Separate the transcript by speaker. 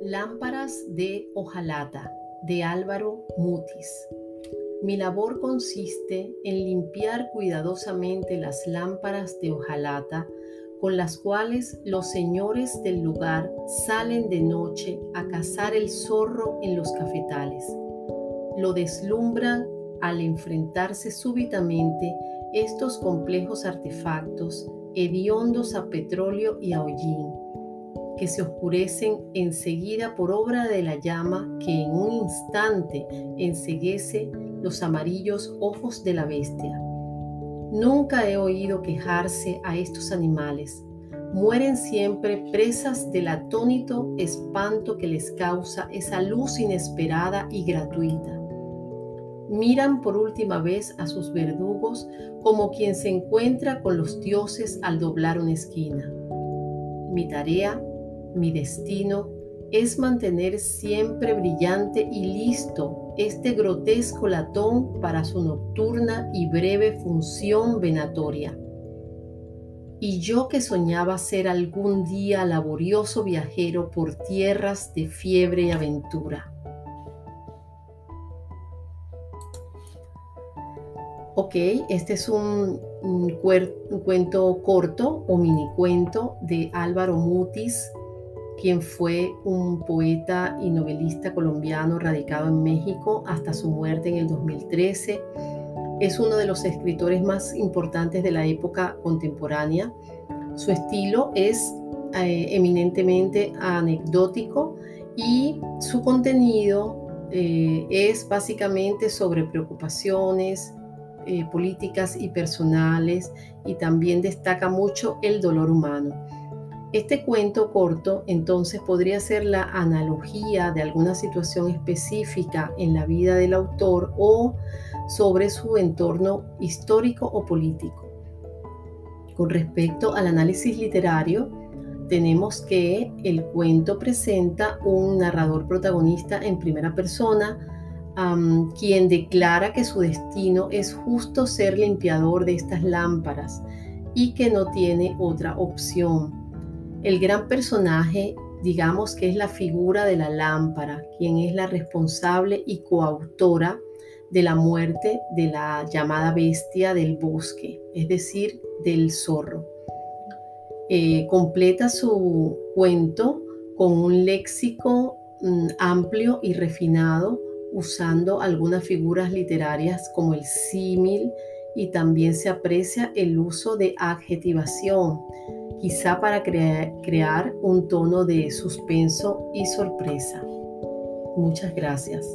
Speaker 1: Lámparas de hojalata de Álvaro Mutis. Mi labor consiste en limpiar cuidadosamente las lámparas de hojalata con las cuales los señores del lugar salen de noche a cazar el zorro en los cafetales. Lo deslumbran al enfrentarse súbitamente estos complejos artefactos hediondos a petróleo y a hollín que se oscurecen enseguida por obra de la llama que en un instante enseguece los amarillos ojos de la bestia. Nunca he oído quejarse a estos animales. Mueren siempre presas del atónito espanto que les causa esa luz inesperada y gratuita. Miran por última vez a sus verdugos como quien se encuentra con los dioses al doblar una esquina. Mi tarea mi destino es mantener siempre brillante y listo este grotesco latón para su nocturna y breve función venatoria. Y yo que soñaba ser algún día laborioso viajero por tierras de fiebre y aventura. Ok, este es un, un cuento corto o mini cuento de Álvaro Mutis quien fue un poeta y novelista colombiano radicado en México hasta su muerte en el 2013. Es uno de los escritores más importantes de la época contemporánea. Su estilo es eh, eminentemente anecdótico y su contenido eh, es básicamente sobre preocupaciones eh, políticas y personales y también destaca mucho el dolor humano. Este cuento corto entonces podría ser la analogía de alguna situación específica en la vida del autor o sobre su entorno histórico o político. Con respecto al análisis literario, tenemos que el cuento presenta un narrador protagonista en primera persona, quien declara que su destino es justo ser limpiador de estas lámparas y que no tiene otra opción el gran personaje, digamos que es la figura de la lámpara, quien es la responsable y coautora de la muerte de la llamada bestia del bosque, es decir, del zorro. Eh, completa su cuento con un léxico mm, amplio y refinado, usando algunas figuras literarias como el símil y también se aprecia el uso de adjetivación, quizá para crear un tono de suspenso y sorpresa. Muchas gracias.